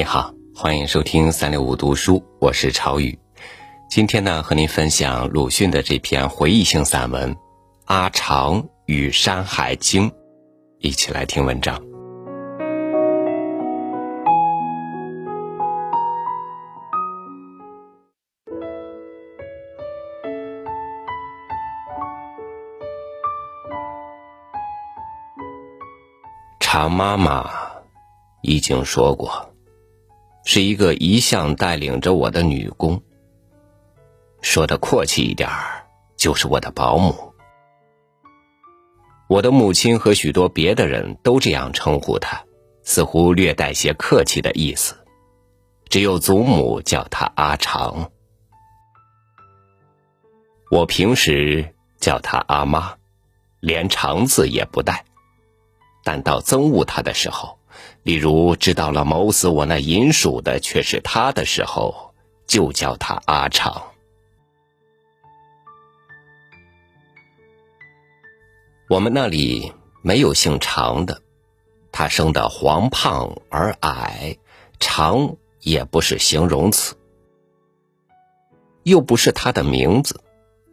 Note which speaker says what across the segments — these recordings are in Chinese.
Speaker 1: 你好，欢迎收听三六五读书，我是朝雨。今天呢，和您分享鲁迅的这篇回忆性散文《阿长与山海经》，一起来听文章。常妈妈已经说过，是一个一向带领着我的女工。说的阔气一点儿，就是我的保姆。我的母亲和许多别的人都这样称呼她，似乎略带些客气的意思。只有祖母叫她阿长。我平时叫她阿妈，连长字也不带。但到憎恶他的时候，例如知道了谋死我那银鼠的却是他的时候，就叫他阿长。我们那里没有姓常的，他生的黄胖而矮，长也不是形容词，又不是他的名字。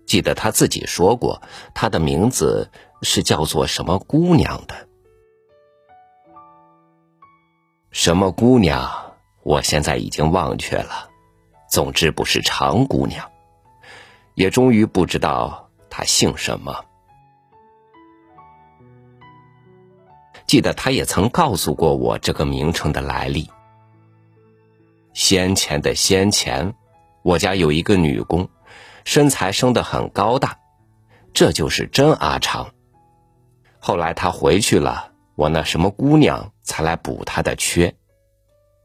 Speaker 1: 记得他自己说过，他的名字是叫做什么姑娘的。什么姑娘？我现在已经忘却了。总之不是长姑娘，也终于不知道她姓什么。记得她也曾告诉过我这个名称的来历。先前的先前，我家有一个女工，身材生得很高大，这就是真阿长。后来她回去了。我那什么姑娘才来补她的缺，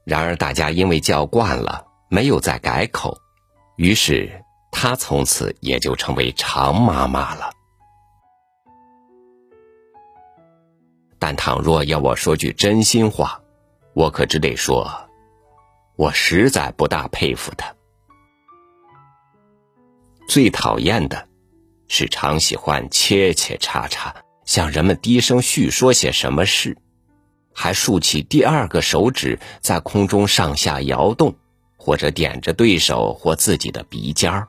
Speaker 1: 然而大家因为叫惯了，没有再改口，于是她从此也就成为常妈妈了。但倘若要我说句真心话，我可只得说，我实在不大佩服她。最讨厌的，是常喜欢切切叉叉。向人们低声叙说些什么事，还竖起第二个手指在空中上下摇动，或者点着对手或自己的鼻尖儿。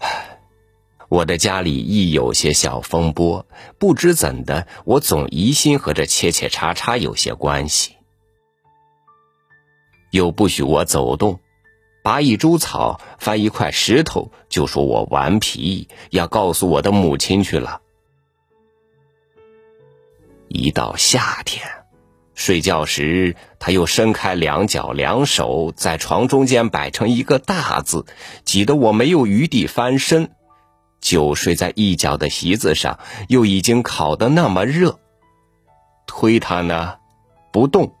Speaker 1: 我的家里亦有些小风波，不知怎的，我总疑心和这切切叉叉有些关系。又不许我走动，拔一株草，翻一块石头，就说我顽皮，要告诉我的母亲去了。一到夏天，睡觉时他又伸开两脚两手，在床中间摆成一个大字，挤得我没有余地翻身，就睡在一角的席子上，又已经烤得那么热，推他呢不动，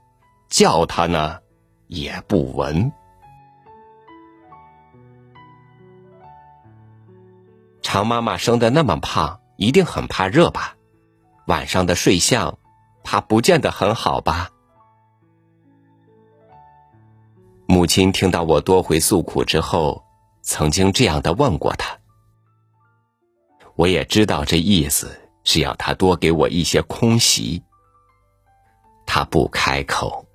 Speaker 1: 叫他呢也不闻。常妈妈生的那么胖，一定很怕热吧？晚上的睡相，怕不见得很好吧？母亲听到我多回诉苦之后，曾经这样的问过他。我也知道这意思是要他多给我一些空席。他不开口，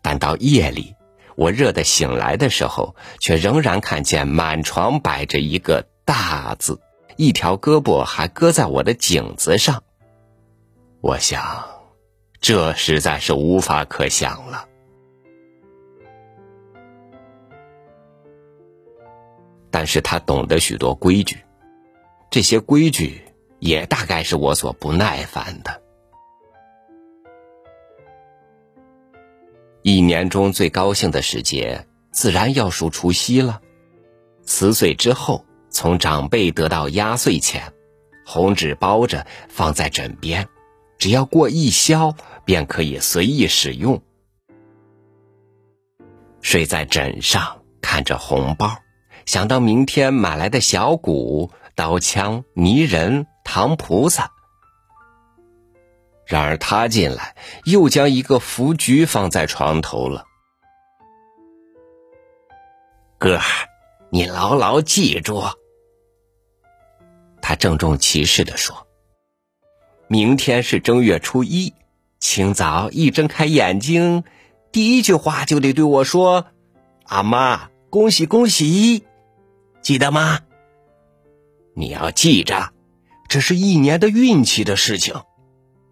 Speaker 1: 但到夜里，我热得醒来的时候，却仍然看见满床摆着一个大字，一条胳膊还搁在我的颈子上。我想，这实在是无法可想了。但是他懂得许多规矩，这些规矩也大概是我所不耐烦的。一年中最高兴的时节，自然要数除夕了。辞岁之后，从长辈得到压岁钱，红纸包着放在枕边。只要过一宵，便可以随意使用。睡在枕上，看着红包，想到明天买来的小鼓、刀枪、泥人、糖菩萨。然而他进来，又将一个福菊放在床头了。哥，你牢牢记住。他郑重其事的说。明天是正月初一，清早一睁开眼睛，
Speaker 2: 第一句话就得对我说：“阿妈，恭喜恭喜！”记得吗？你要记着，这是一年的运气的事情，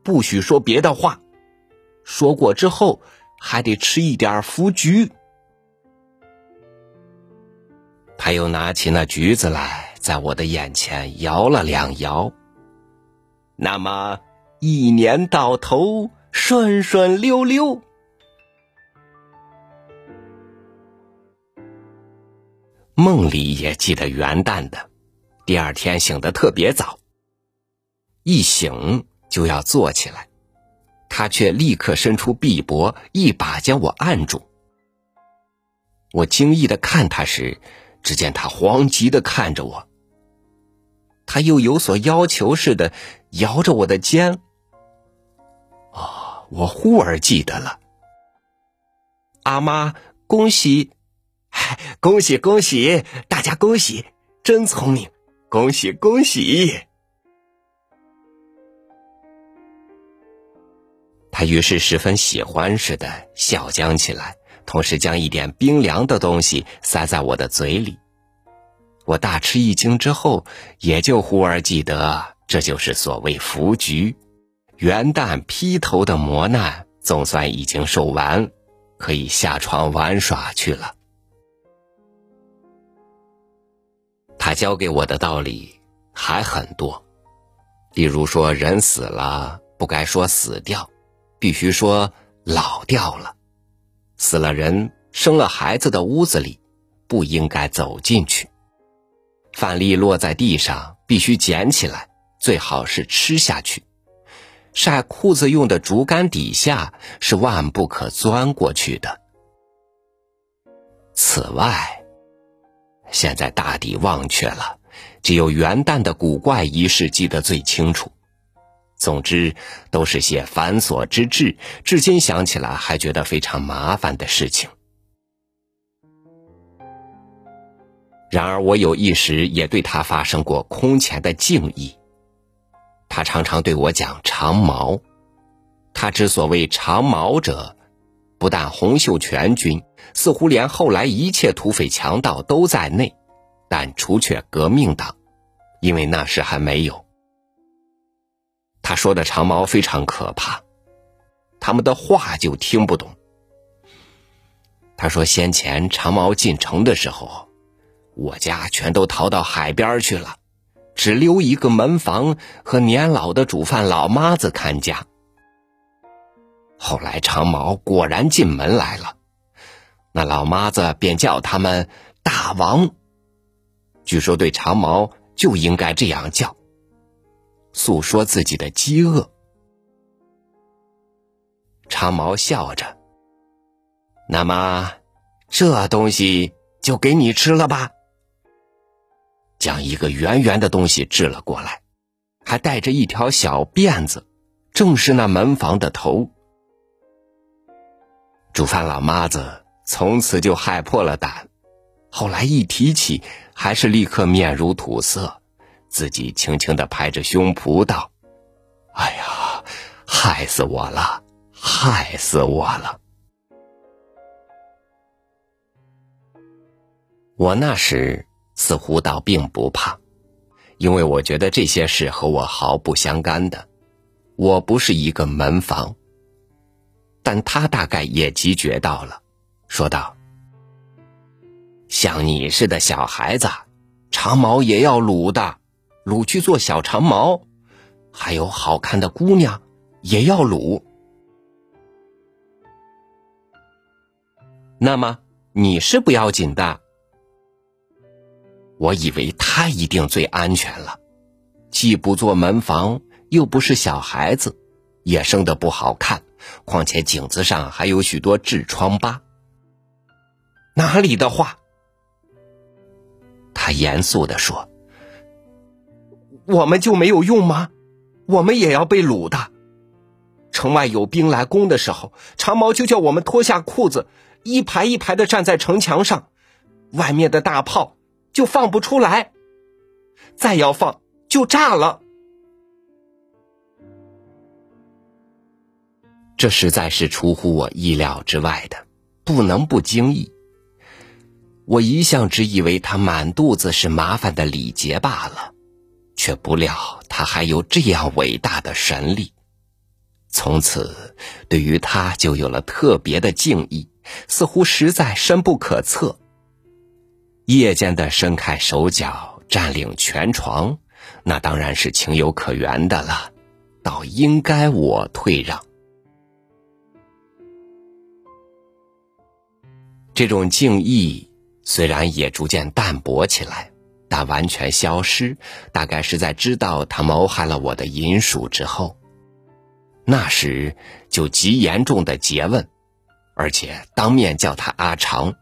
Speaker 2: 不许说别的话。说过之后，还得吃一点福橘。他又拿起那橘子来，在我的眼前摇了两摇。那么，一年到头顺顺溜溜。梦里也记得元旦的，第二天醒得特别早。一醒就要坐起来，他却立刻伸出臂膊，一把将我按住。我惊异的看他时，只见他慌急的看着我。他又有所要求似的摇着我的肩。哦，我忽而记得了。阿妈，恭喜！恭喜恭喜，大家恭喜，真聪明！恭喜恭喜！他于是十分喜欢似的笑将起来，同时将一点冰凉的东西塞在我的嘴里。我大吃一惊之后，也就忽而记得，这就是所谓福局，元旦劈头的磨难总算已经受完，可以下床玩耍去了。他教给我的道理还很多，例如说，人死了不该说死掉，必须说老掉了。死了人生了孩子的屋子里，不应该走进去。饭粒落在地上，必须捡起来，最好是吃下去。晒裤子用的竹竿底下是万不可钻过去的。此外。现在大抵忘却了，只有元旦的古怪仪式记得最清楚。总之，都是些繁琐之至，至今想起来还觉得非常麻烦的事情。然而，我有一时也对他发生过空前的敬意。他常常对我讲长矛，他之所谓长矛者。不但洪秀全军，似乎连后来一切土匪强盗都在内，但除却革命党，因为那时还没有。他说的长毛非常可怕，他们的话就听不懂。他说先前长毛进城的时候，我家全都逃到海边去了，只留一个门房和年老的煮饭老妈子看家。后来长毛果然进门来了，那老妈子便叫他们大王。据说对长毛就应该这样叫，诉说自己的饥饿。长毛笑着：“那么，这东西就给你吃了吧。”将一个圆圆的东西掷了过来，还带着一条小辫子，正是那门房的头。煮饭老妈子从此就害破了胆，后来一提起，还是立刻面如土色，自己轻轻的拍着胸脯道：“哎呀，害死我了，害死我了！”我那时似乎倒并不怕，因为我觉得这些事和我毫不相干的，我不是一个门房。但他大概也急觉到了，说道：“像你似的小孩子，长毛也要撸的，撸去做小长毛；还有好看的姑娘，也要撸。那么你是不要紧的。我以为他一定最安全了，既不做门房，又不是小孩子，也生得不好看。”况且颈子上还有许多痔疮疤。哪里的话？他严肃的说：“我们就没有用吗？我们也要被掳的。城外有兵来攻的时候，长毛就叫我们脱下裤子，一排一排的站在城墙上，外面的大炮就放不出来，再要放就炸了。”这实在是出乎我意料之外的，不能不惊异。我一向只以为他满肚子是麻烦的礼节罢了，却不料他还有这样伟大的神力。从此，对于他就有了特别的敬意，似乎实在深不可测。夜间的伸开手脚占领全床，那当然是情有可原的了，倒应该我退让。这种敬意虽然也逐渐淡薄起来，但完全消失，大概是在知道他谋害了我的银鼠之后。那时就极严重的诘问，而且当面叫他阿长。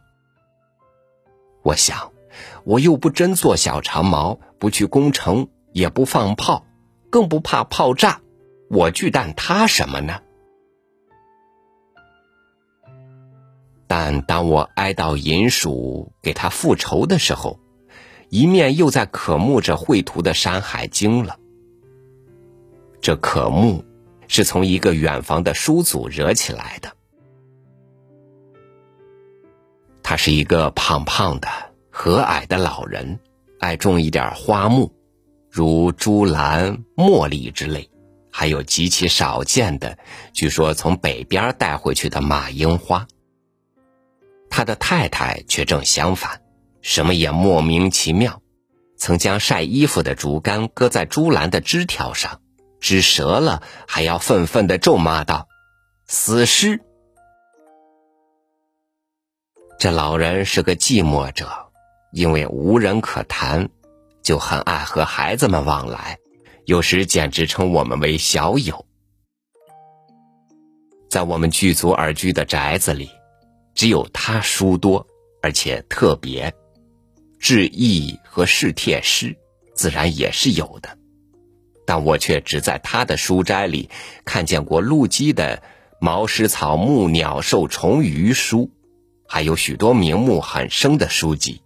Speaker 2: 我想，我又不真做小长毛，不去攻城，也不放炮，更不怕炮炸，我惧惮他什么呢？但当我哀悼银鼠给他复仇的时候，一面又在渴慕着绘图的《山海经》了。这渴慕。是从一个远房的叔祖惹起来的。他是一个胖胖的、和蔼的老人，爱种一点花木，如珠兰、茉莉之类，还有极其少见的，据说从北边带回去的马樱花。他的太太却正相反，什么也莫名其妙，曾将晒衣服的竹竿搁在珠兰的枝条上。枝折了，还要愤愤的咒骂道：“死尸！”这老人是个寂寞者，因为无人可谈，就很爱和孩子们往来，有时简直称我们为小友。在我们聚族而居的宅子里，只有他书多，而且特别，志意和试帖诗，自然也是有的。但我却只在他的书斋里看见过陆基的《毛石草木鸟兽虫鱼》书，还有许多名目很生的书籍。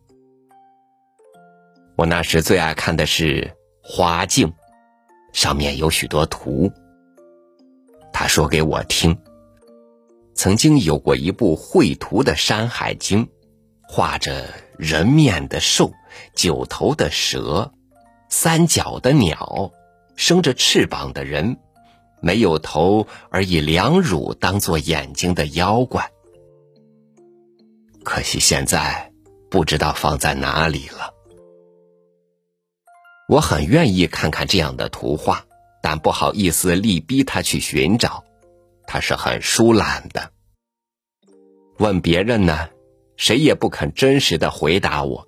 Speaker 2: 我那时最爱看的是《花镜》，上面有许多图。他说给我听，曾经有过一部绘图的《山海经》，画着人面的兽、九头的蛇、三角的鸟。生着翅膀的人，没有头而以两乳当做眼睛的妖怪，可惜现在不知道放在哪里了。我很愿意看看这样的图画，但不好意思力逼他去寻找，他是很疏懒的。问别人呢，谁也不肯真实的回答我。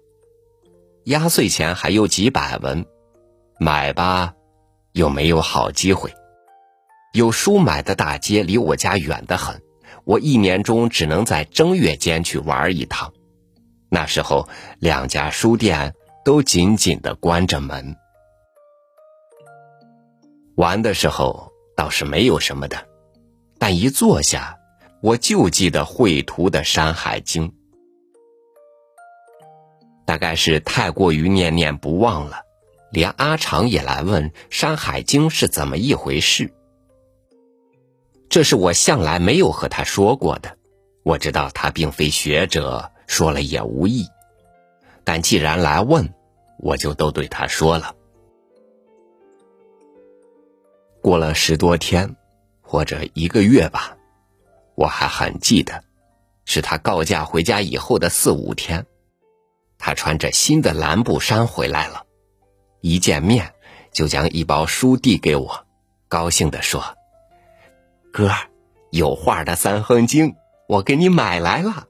Speaker 2: 压岁钱还有几百文，买吧。又没有好机会，有书买的大街离我家远得很，我一年中只能在正月间去玩一趟。那时候两家书店都紧紧的关着门。玩的时候倒是没有什么的，但一坐下，我就记得绘图的《山海经》，大概是太过于念念不忘了。连阿长也来问《山海经》是怎么一回事，这是我向来没有和他说过的。我知道他并非学者，说了也无益。但既然来问，我就都对他说了。过了十多天，或者一个月吧，我还很记得，是他告假回家以后的四五天，他穿着新的蓝布衫回来了。一见面，就将一包书递给我，高兴地说：“哥，有画的《三横经》，我给你买来了。”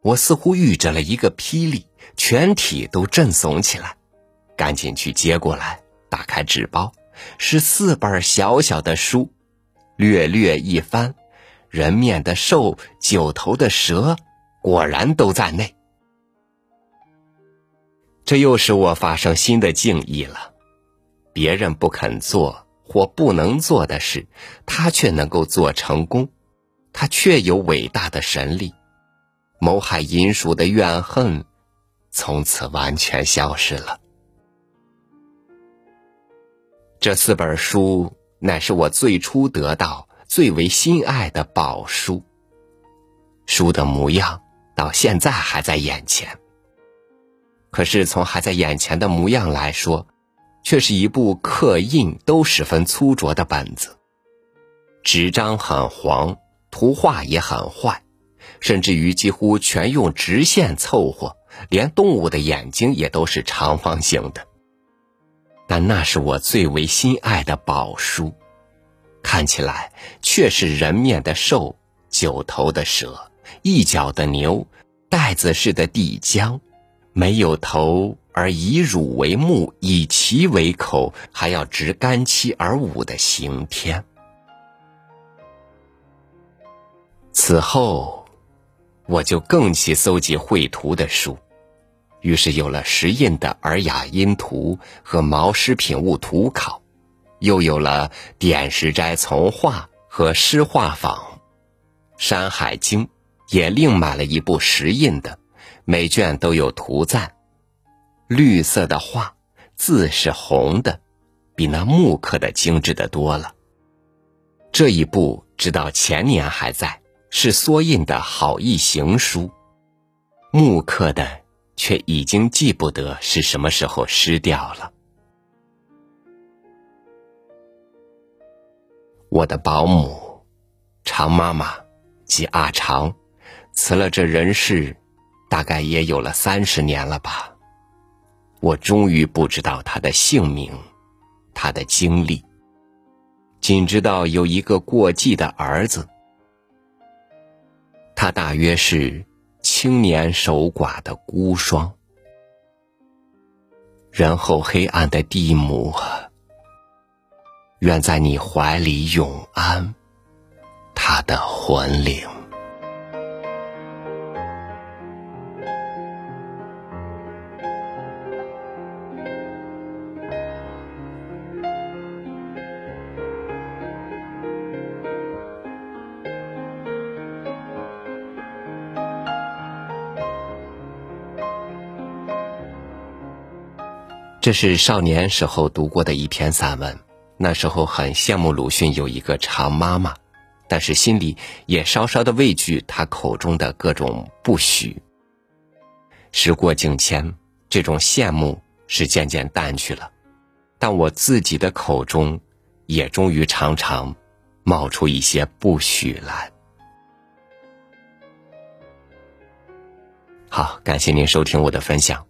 Speaker 2: 我似乎遇着了一个霹雳，全体都震悚起来，赶紧去接过来，打开纸包，是四本小小的书，略略一翻，人面的兽、九头的蛇，果然都在内。这又使我发生新的敬意了。别人不肯做或不能做的事，他却能够做成功。他确有伟大的神力。谋害银鼠的怨恨，从此完全消失了。这四本书乃是我最初得到、最为心爱的宝书。书的模样到现在还在眼前。可是从还在眼前的模样来说，却是一部刻印都十分粗拙的本子。纸张很黄，图画也很坏，甚至于几乎全用直线凑合，连动物的眼睛也都是长方形的。但那是我最为心爱的宝书，看起来却是人面的兽、九头的蛇、一角的牛、袋子似的地浆，没有头而以乳为目，以其为口，还要执干漆而舞的刑天。此后，我就更去搜集绘图的书。于是有了石印的《尔雅音图》和《毛诗品物图考》，又有了《点石斋从画》和《诗画坊》，《山海经》也另买了一部石印的，每卷都有图赞，绿色的画，字是红的，比那木刻的精致的多了。这一部直到前年还在，是缩印的好意行书，木刻的。却已经记不得是什么时候失掉了。我的保姆常妈妈即阿长，辞了这人世，大概也有了三十年了吧。我终于不知道他的姓名，他的经历，仅知道有一个过继的儿子，他大约是。青年守寡的孤孀，然后黑暗的地母，愿在你怀里永安，他的魂灵。这是少年时候读过的一篇散文，那时候很羡慕鲁迅有一个长妈妈，但是心里也稍稍的畏惧他口中的各种不许。时过境迁，这种羡慕是渐渐淡去了，但我自己的口中，也终于常常冒出一些不许来。好，感谢您收听我的分享。